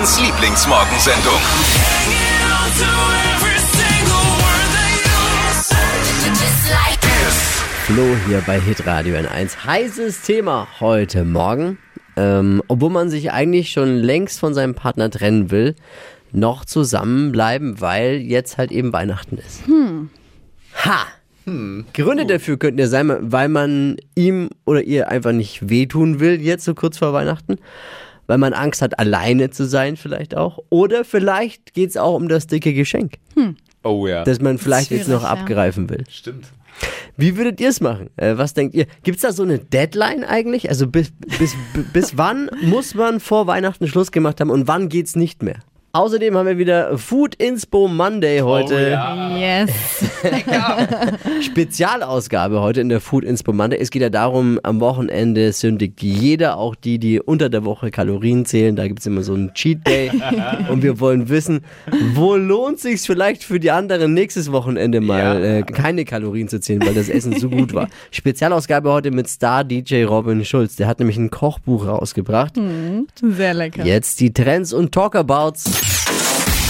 Fans Lieblingsmorgensendung. Flo hier bei Hitradio N1. Heißes Thema heute Morgen. Ähm, obwohl man sich eigentlich schon längst von seinem Partner trennen will, noch zusammenbleiben, weil jetzt halt eben Weihnachten ist. Ha! Gründe dafür könnten ja sein, weil man ihm oder ihr einfach nicht wehtun will, jetzt so kurz vor Weihnachten. Weil man Angst hat, alleine zu sein, vielleicht auch. Oder vielleicht geht es auch um das dicke Geschenk, Oh ja. das man vielleicht jetzt noch ja. abgreifen will. Stimmt. Wie würdet ihr es machen? Äh, was denkt ihr? Gibt es da so eine Deadline eigentlich? Also bis, bis, bis wann muss man vor Weihnachten Schluss gemacht haben und wann geht's nicht mehr? Außerdem haben wir wieder Food Inspo Monday heute. Oh ja. Yes. Spezialausgabe heute in der Food Inspo Monday. Es geht ja darum, am Wochenende sündigt jeder, auch die, die unter der Woche Kalorien zählen. Da gibt es immer so einen Cheat Day. und wir wollen wissen, wo lohnt sich vielleicht für die anderen nächstes Wochenende mal Ja. äh, keine Kalorien zu zählen, weil das Essen so gut war. Spezialausgabe heute mit Star DJ Robin Schulz. Der hat nämlich ein Kochbuch rausgebracht. Sehr lecker. Jetzt die Trends und Talkabouts.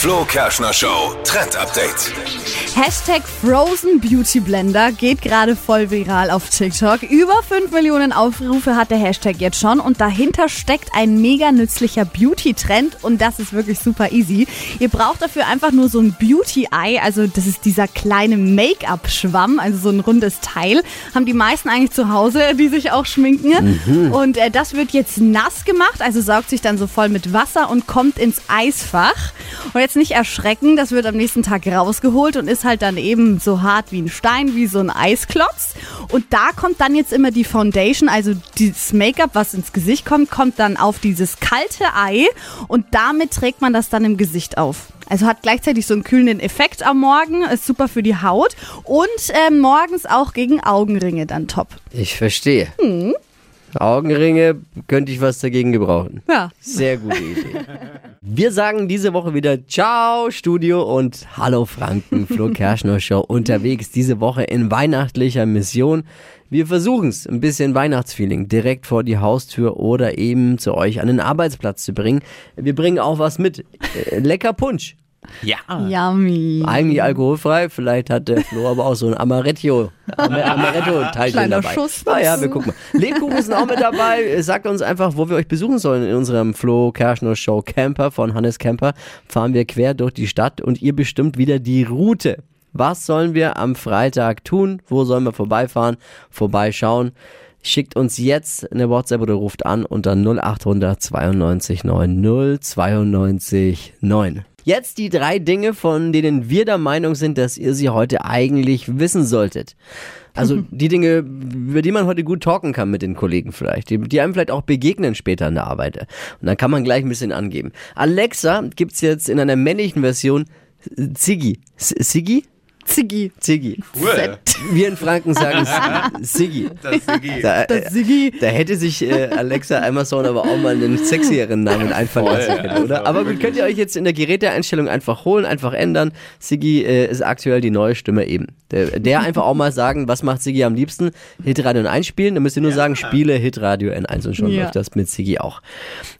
Flo Kerschner Show Trend Update. Hashtag Frozen Beauty Blender geht gerade voll viral auf TikTok. Über 5 Millionen Aufrufe hat der Hashtag jetzt schon und dahinter steckt ein mega nützlicher Beauty-Trend und das ist wirklich super easy. Ihr braucht dafür einfach nur so ein Beauty-Eye, also das ist dieser kleine Make-up-Schwamm, also so ein rundes Teil. Haben die meisten eigentlich zu Hause, die sich auch schminken. Und äh, das wird jetzt nass gemacht, also saugt sich dann so voll mit Wasser und kommt ins Eisfach. Und jetzt nicht erschrecken, das wird am nächsten Tag rausgeholt und ist halt dann eben so hart wie ein Stein, wie so ein Eisklotz. Und da kommt dann jetzt immer die Foundation, also dieses Make-up, was ins Gesicht kommt, kommt dann auf dieses kalte Ei und damit trägt man das dann im Gesicht auf. Also hat gleichzeitig so einen kühlenden Effekt am Morgen, ist super für die Haut und ähm, morgens auch gegen Augenringe dann top. Ich verstehe. Augenringe könnte ich was dagegen gebrauchen. Ja. Sehr gute Idee. Wir sagen diese Woche wieder Ciao Studio und Hallo Franken, Flo Kerschner Show unterwegs diese Woche in weihnachtlicher Mission. Wir versuchen es, ein bisschen Weihnachtsfeeling direkt vor die Haustür oder eben zu euch an den Arbeitsplatz zu bringen. Wir bringen auch was mit. Äh, Lecker Punsch. Ja. Yummy. Eigentlich alkoholfrei, vielleicht hat der Flo aber auch so ein Amaretto, Am- Amaretto-Teilchen Kleiner dabei. Schuss. Naja, wir gucken mal. Lebkuchen sind auch mit dabei. Sagt uns einfach, wo wir euch besuchen sollen in unserem Flo Kerschner Show Camper von Hannes Camper. Fahren wir quer durch die Stadt und ihr bestimmt wieder die Route. Was sollen wir am Freitag tun? Wo sollen wir vorbeifahren? Vorbeischauen? Schickt uns jetzt eine WhatsApp oder ruft an unter 0800 92 9 092 9. Jetzt die drei Dinge, von denen wir der Meinung sind, dass ihr sie heute eigentlich wissen solltet. Also die Dinge, über die man heute gut talken kann mit den Kollegen vielleicht, die, die einem vielleicht auch begegnen später in der Arbeit. Und dann kann man gleich ein bisschen angeben. Alexa gibt's jetzt in einer männlichen Version Ziggy. S- Siggi? Ziggy. Ziggy. Cool. Wir in Franken sagen Siggi. Das ist die Da, äh, Ziggy. da hätte sich äh, Alexa Amazon aber auch mal einen sexieren Namen einfallen Voll, lassen können, oder? Aber gut, könnt ihr euch jetzt in der Geräteeinstellung einfach holen, einfach ändern. Siggi äh, ist aktuell die neue Stimme eben. Der, der einfach auch mal sagen, was macht Siggi am liebsten? Hitradio N1 spielen. Dann müsst ihr nur sagen, spiele Hitradio N1 und schon Ja. läuft das mit Siggi auch.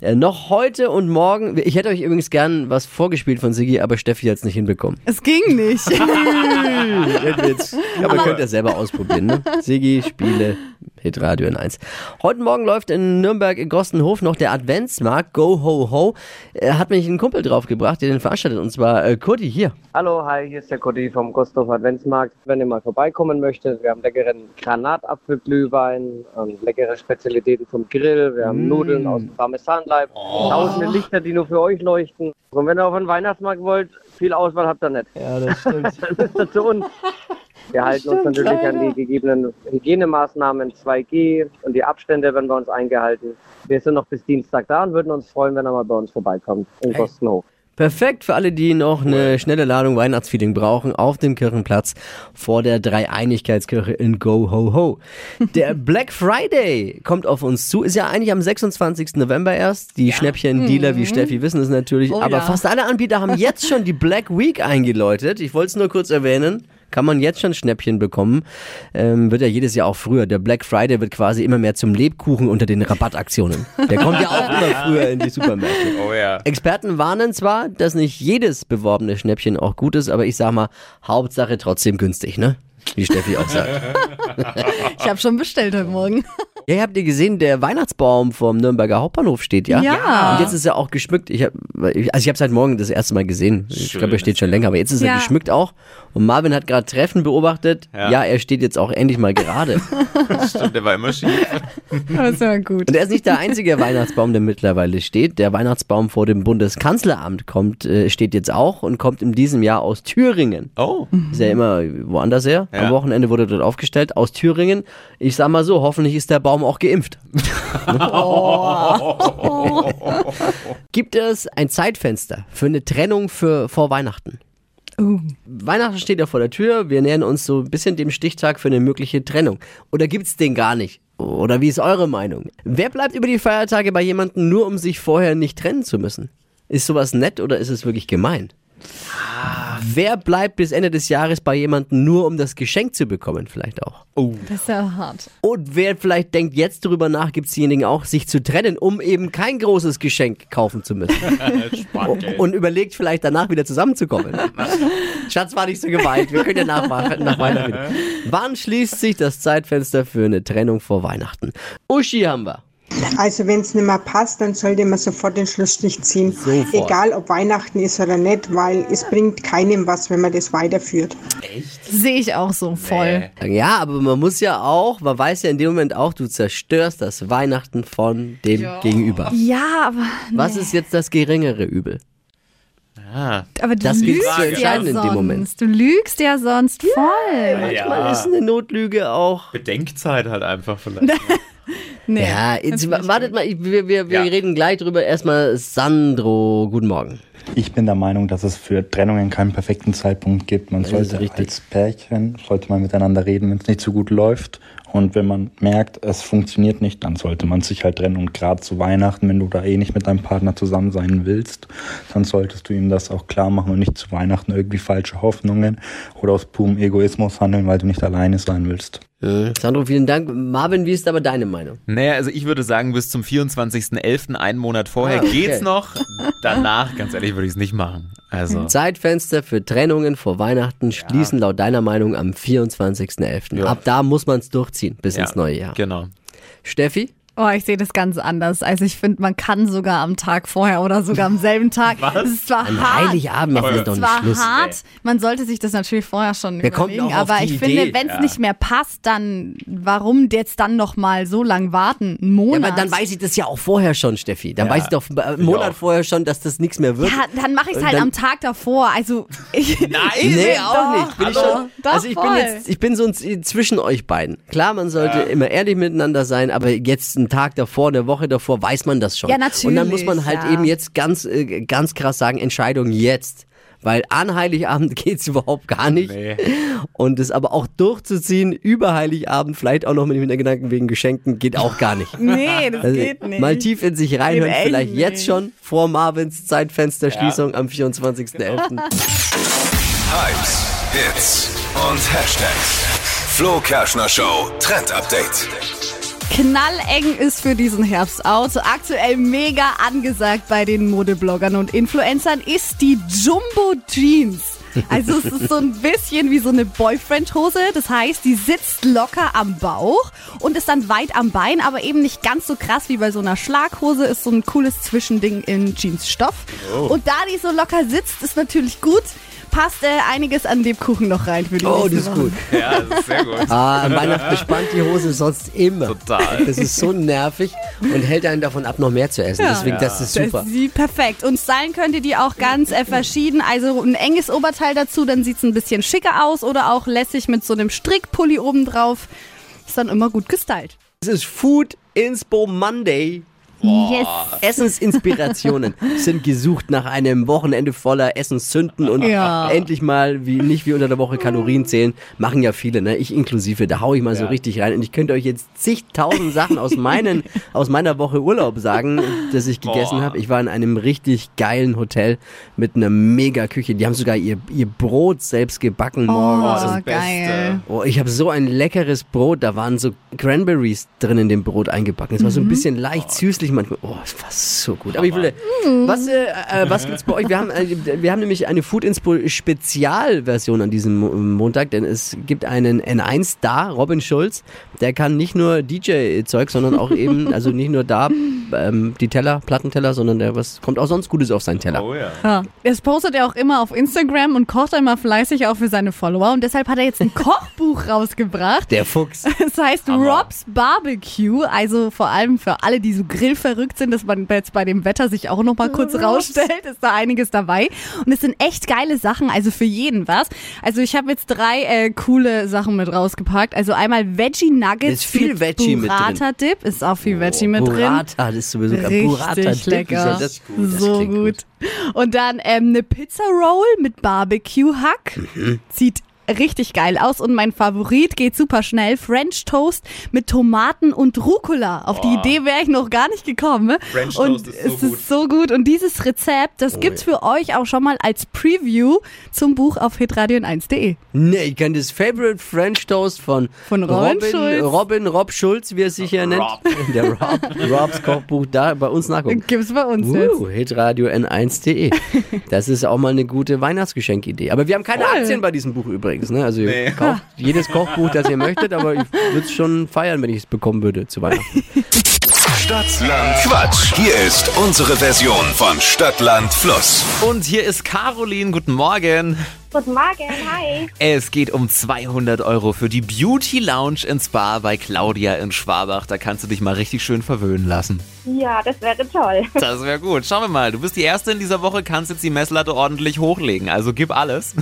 Äh, noch heute und morgen, ich hätte euch übrigens gern was vorgespielt von Siggi, aber Steffi hat es nicht hinbekommen. Es ging nicht. Oui. Jetzt, aber könnt ihr selber ausprobieren, ne? Sigi, Spiele, Hitradio in 1. Heute Morgen läuft in Nürnberg in Gostenhof noch der Adventsmarkt Go Ho Ho. Er hat mich einen Kumpel draufgebracht, der den veranstaltet, und zwar äh, Kurti hier. Hallo, hi, hier ist der Kotti vom Gosthof Adventsmarkt. Wenn ihr mal vorbeikommen möchtet, wir haben leckeren Granatapfelglühwein, und leckere Spezialitäten vom Grill, wir haben Nudeln aus dem Parmesanleib, tausende Lichter, die nur für euch leuchten. Und wenn ihr auf einen Weihnachtsmarkt wollt, viel Auswahl habt ihr nicht. Ja, das stimmt. Dann müsst ihr zu uns. Wir halten uns natürlich an die gegebenen Hygienemaßnahmen 2G und die Abstände werden bei uns eingehalten. Wir sind noch bis Dienstag da und würden uns freuen, wenn er mal bei uns vorbeikommt in Gostenhof. Perfekt für alle, die noch eine schnelle Ladung Weihnachtsfeeling brauchen, auf dem Kirchenplatz vor der Dreieinigkeitskirche in Go Ho Ho. Der Black Friday kommt auf uns zu, ist ja eigentlich am 26. November erst. Die Schnäppchen-Dealer wie Steffi wissen es natürlich, Oh aber ja. fast alle Anbieter haben jetzt schon die Black Week eingeläutet. Ich wollte es nur kurz erwähnen. Kann man jetzt schon Schnäppchen bekommen. Ähm, wird ja jedes Jahr auch früher. Der Black Friday wird quasi immer mehr zum Lebkuchen unter den Rabattaktionen. Der kommt ja auch immer früher in die Supermärkte. Oh ja. Experten warnen zwar, dass nicht jedes beworbene Schnäppchen auch gut ist, aber ich sag mal, Hauptsache trotzdem günstig, ne? Wie Steffi auch sagt. Ich habe schon bestellt heute Morgen. Ja, ihr habt ihr gesehen, der Weihnachtsbaum vom Nürnberger Hauptbahnhof steht, ja? Ja. Und jetzt ist er auch geschmückt. Ich hab, also ich habe es heute Morgen das erste Mal gesehen. Ich glaube, er steht schon länger, aber jetzt ist er Ja. geschmückt auch. Und Marvin hat gerade Treffen beobachtet. Ja. Ja. er steht jetzt auch endlich mal gerade. Stimmt, der war immer schief. Das ist ja gut. Und er ist nicht der einzige Weihnachtsbaum, der mittlerweile steht. Der Weihnachtsbaum vor dem Bundeskanzleramt kommt, äh, steht jetzt auch und kommt in diesem Jahr aus Thüringen. Oh. Ist ja immer woanders her. Am Ja. Wochenende wurde dort aufgestellt, aus Thüringen. Ich sag mal so, hoffentlich ist der Baum auch geimpft. Gibt es ein Zeitfenster für eine Trennung für, vor Weihnachten? Weihnachten steht ja vor der Tür. Wir nähern uns so ein bisschen dem Stichtag für eine mögliche Trennung. Oder gibt's den gar nicht? Oder wie ist eure Meinung? Wer bleibt über die Feiertage bei jemandem nur, um sich vorher nicht trennen zu müssen? Ist sowas nett oder ist es wirklich gemein? Wer bleibt bis Ende des Jahres bei jemandem nur, um das Geschenk zu bekommen, vielleicht auch? Das ist ja hart. Und wer vielleicht denkt jetzt darüber nach, gibt es diejenigen auch, sich zu trennen, um eben kein großes Geschenk kaufen zu müssen. Und überlegt vielleicht danach wieder zusammenzukommen. Schatz war nicht so gemeint, wir können ja nach, nach Weihnachten. Wann schließt sich das Zeitfenster für eine Trennung vor Weihnachten? Uschi haben wir. Also wenn es nicht mehr passt, dann sollte man sofort den Schlussstrich ziehen. Sofort. Egal ob Weihnachten ist oder nicht, weil es bringt keinem was, wenn man das weiterführt. Sehe ich auch so voll. Ja, aber man muss ja auch, man weiß ja in dem Moment auch, du zerstörst das Weihnachten von dem Gegenüber. Ja, aber, Was ist jetzt das geringere Übel? Ah. aber du Das lügst zu ja entscheiden in sonst. dem Moment. Du lügst ja sonst voll. Manchmal ist eine Notlüge auch. Bedenkzeit halt einfach vielleicht. Nee. Ja, jetzt, wartet mal, ich- wir, wir, wir Ja. reden gleich drüber. Erstmal Sandro, guten Morgen. Ich bin der Meinung, dass es für Trennungen keinen perfekten Zeitpunkt gibt. Man Das sollte richtig. als Pärchen, sollte man miteinander reden, wenn es nicht so gut läuft. Und wenn man merkt, es funktioniert nicht, dann sollte man sich halt trennen. Und gerade zu Weihnachten, wenn du da eh nicht mit deinem Partner zusammen sein willst, dann solltest du ihm das auch klar machen und nicht zu Weihnachten irgendwie falsche Hoffnungen oder aus purem Egoismus handeln, weil du nicht alleine sein willst. Äh, Sandro, vielen Dank. Marvin, wie ist aber deine Meinung? Naja, also ich würde sagen, bis zum 24.11., einen Monat vorher, Ah, okay. geht's noch. Danach, ganz ehrlich, würde ich es nicht machen. Also, Zeitfenster für Trennungen vor Weihnachten schließen laut deiner Meinung am 24.11. Ja. Ab da muss man es durchziehen bis ja, ins neue Jahr. Genau. Steffi? Oh, ich sehe das ganz anders. Also ich finde, man kann sogar am Tag vorher oder sogar am selben Tag. Was? Das ist zwar An hart. Heiligabend machen wir Es doch ist nicht zwar Schluss. hart, man sollte sich das natürlich vorher schon Wer kommt überlegen, auch auf aber die ich Idee? finde, wenn es Ja. nicht mehr passt, dann warum jetzt dann noch mal so lang warten? Einen Ja, Monat? aber dann weiß ich das ja auch vorher schon, Steffi. Dann Ja, weiß ich doch äh, einen Monat auch. vorher schon, dass das nichts mehr wird. ja, dann mache ich es halt dann- am Tag davor. Also ich, Nein! Nee, auch nicht. Bin ich hallo. schon, Doch, also ich bin voll. jetzt, ich bin so ein- zwischen euch beiden. Klar, man sollte immer ehrlich miteinander sein, aber jetzt einen Tag davor, eine Woche davor, weiß man das schon. Ja, natürlich, Und dann muss man halt ja. eben jetzt ganz, äh, ganz krass sagen, Entscheidung jetzt. Weil an Heiligabend geht's überhaupt gar nicht. Nee. Und es aber auch durchzuziehen über Heiligabend, vielleicht auch noch mit dem Hintergedanken wegen Geschenken, geht auch gar nicht. nee, das Also geht nicht. mal tief in sich reinhören, Geht echt vielleicht jetzt nicht. schon vor Marvins Zeitfensterschließung am 24.11. Hypes, Hits und Hashtags. Flo Kerschner Show Trend Update. Knalleng ist für diesen Herbst out. Aktuell mega angesagt bei den Modebloggern und Influencern ist die Jumbo Jeans. Also es ist so ein bisschen wie so eine Boyfriend-Hose. Das heißt, die sitzt locker am Bauch und ist dann weit am Bein, aber eben nicht ganz so krass wie bei so einer Schlaghose. Ist so ein cooles Zwischending in Jeansstoff. Und da die so locker sitzt, ist natürlich gut. Passt äh, einiges an Lebkuchen noch rein für die Oh, das ist Woche. gut. Ja, das ist sehr gut. Ah, an Weihnachten bespannt die Hose sonst immer. Total. Das ist so nervig und hält einen davon ab, noch mehr zu essen. Deswegen, das ist super. Das sieht perfekt. Und stylen könnt ihr die auch ganz äh, verschieden. Also ein enges Oberteil dazu, dann sieht es ein bisschen schicker aus oder auch lässig mit so einem Strickpulli oben drauf. Ist dann immer gut gestylt. Es ist Food Inspo Monday. Yes. Essensinspirationen sind gesucht nach einem Wochenende voller Essenssünden und Ja. endlich mal, wie nicht wie unter der Woche Kalorien zählen, machen ja viele, ne? Ich inklusive, da hau ich mal so richtig rein und ich könnte euch jetzt zigtausend Sachen aus meinen, aus meiner Woche Urlaub sagen, das ich gegessen habe. Ich war in einem richtig geilen Hotel mit einer mega Küche. Die haben sogar ihr, ihr Brot selbst gebacken morgens. Oh, das geil. Oh, ich habe so ein leckeres Brot. Da waren so Cranberries drin in dem Brot eingebacken. Es war so ein bisschen leicht süßlich manchmal. Oh, es war so gut. Aber ich will, was, äh, äh, was gibt's bei euch? Wir haben, äh, wir haben nämlich eine Food Inspo Spezialversion an diesem Mo- Montag, denn es gibt einen N1-Star, Robin Schulz. Der kann nicht nur DJ-Zeug, sondern auch eben, also nicht nur da ähm, die Teller, Plattenteller, sondern der was kommt auch sonst Gutes auf seinen Teller. Oh ja. Ja. Das postet er auch immer auf Instagram und kocht immer fleißig auch für seine Follower. Und deshalb hat er jetzt ein Kochbuch rausgebracht. Der Fuchs. Das heißt Rob's Barbecue, also vor allem für alle, die so grillverrückt sind, dass man jetzt bei dem Wetter sich auch noch mal kurz rausstellt, ist da einiges dabei. Und es sind echt geile Sachen, also für jeden was. Also ich habe jetzt drei äh, coole Sachen mit rausgepackt. Also einmal Veggie Nuggets Ist viel mit Veggie mit drin. Burrata Dip, ist auch viel Veggie mit drin. Burrata, das ist sowieso Burrata Richtig Dip. Wie soll lecker. Das, das so klingt gut. Und dann ähm, eine Pizza Roll mit Barbecue-Hack. Mhm. Sieht richtig geil aus. Und mein Favorit geht super schnell. French Toast mit Tomaten und Rucola. Auf die Idee wäre ich noch gar nicht gekommen. French und Toast ist so es gut. ist so gut. Und dieses Rezept, das gibt's für euch auch schon mal als Preview zum Buch auf hitradion1.de. Nee, ich kenne das Favorite French Toast von, Von Robin Schulz. Robin Rob Schulz, wie er sich hier nennt. Der Rob. Robs Kochbuch da bei uns nachgucken. Gibt's bei uns jetzt. Uh, hitradio n1.de. Das ist auch mal eine gute Weihnachtsgeschenkidee. Aber wir haben keine Cool. Aktien bei diesem Buch übrigens. Ne? Also ihr Nee. kauft jedes Kochbuch, das ihr möchtet, aber ich würde es schon feiern, wenn ich es bekommen würde zu Weihnachten. Stadtland Quatsch. Hier ist unsere Version von Stadtland Fluss. Und hier ist Caroline. Guten Morgen. Guten Morgen, hi. Es geht um 200 Euro für die Beauty Lounge in Spa bei Claudia in Schwabach. Da kannst du dich mal richtig schön verwöhnen lassen. Ja, das wäre toll. Das wäre gut. Schauen wir mal. Du bist die Erste in dieser Woche, kannst jetzt die Messlatte ordentlich hochlegen. Also gib alles.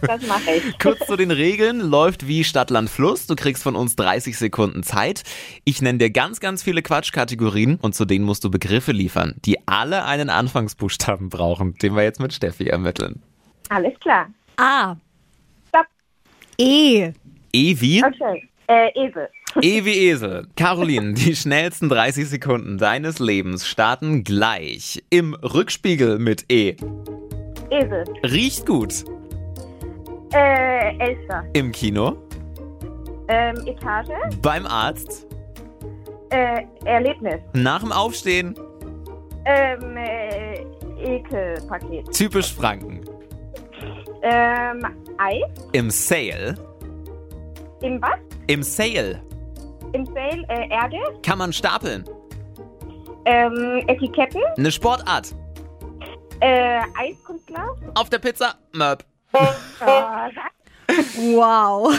Das mache ich. Kurz zu den Regeln. Läuft wie Stadt, Land, Fluss. Du kriegst von uns 30 Sekunden Zeit. Ich nenne dir ganz, ganz viele Quatschkategorien und zu denen musst du Begriffe liefern, die alle einen Anfangsbuchstaben brauchen, den wir jetzt mit Steffi ermitteln. Alles klar. A. Stopp. E. E wie? Okay. Äh, Esel. E wie Esel. Caroline, die schnellsten 30 Sekunden deines Lebens starten gleich. Im Rückspiegel mit E. Esel. Riecht gut. Äh, Elster. Im Kino. Ähm, Etage. Beim Arzt. Äh, Erlebnis. Nach dem Aufstehen. Ähm, äh, Ekelpaket. Typisch Franken. Ähm, Eis. Im Sale. Im was? Im Sale. Im Sale, äh, Erde. Kann man stapeln. Ähm, Etiketten. Eine Sportart. Äh, Eiskunstlauf. Auf der Pizza. Möp. Äh, Sack. Wow.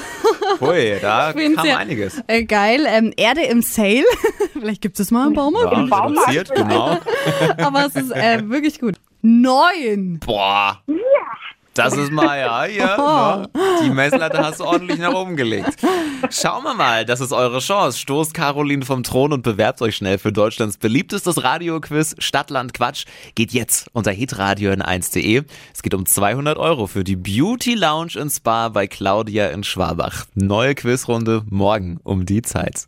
Hui, da kam ja- einiges. Äh, geil. Ähm, Erde im Sale. Vielleicht gibt es mal im Baumarkt. Ja, Baumarkt reduziert, genau. Aber es ist äh, wirklich gut. Neun. Boah. Das ist mal, ja, hier, ne? Die Messlatte hast du ordentlich nach oben gelegt. Schauen wir mal, das ist eure Chance. Stoßt Caroline vom Thron und bewerbt euch schnell für Deutschlands beliebtestes Radioquiz Stadtland Quatsch. Geht jetzt unter hitradio in 1.de. Es geht um 200 Euro für die Beauty Lounge in Spa bei Claudia in Schwabach. Neue Quizrunde morgen um die Zeit.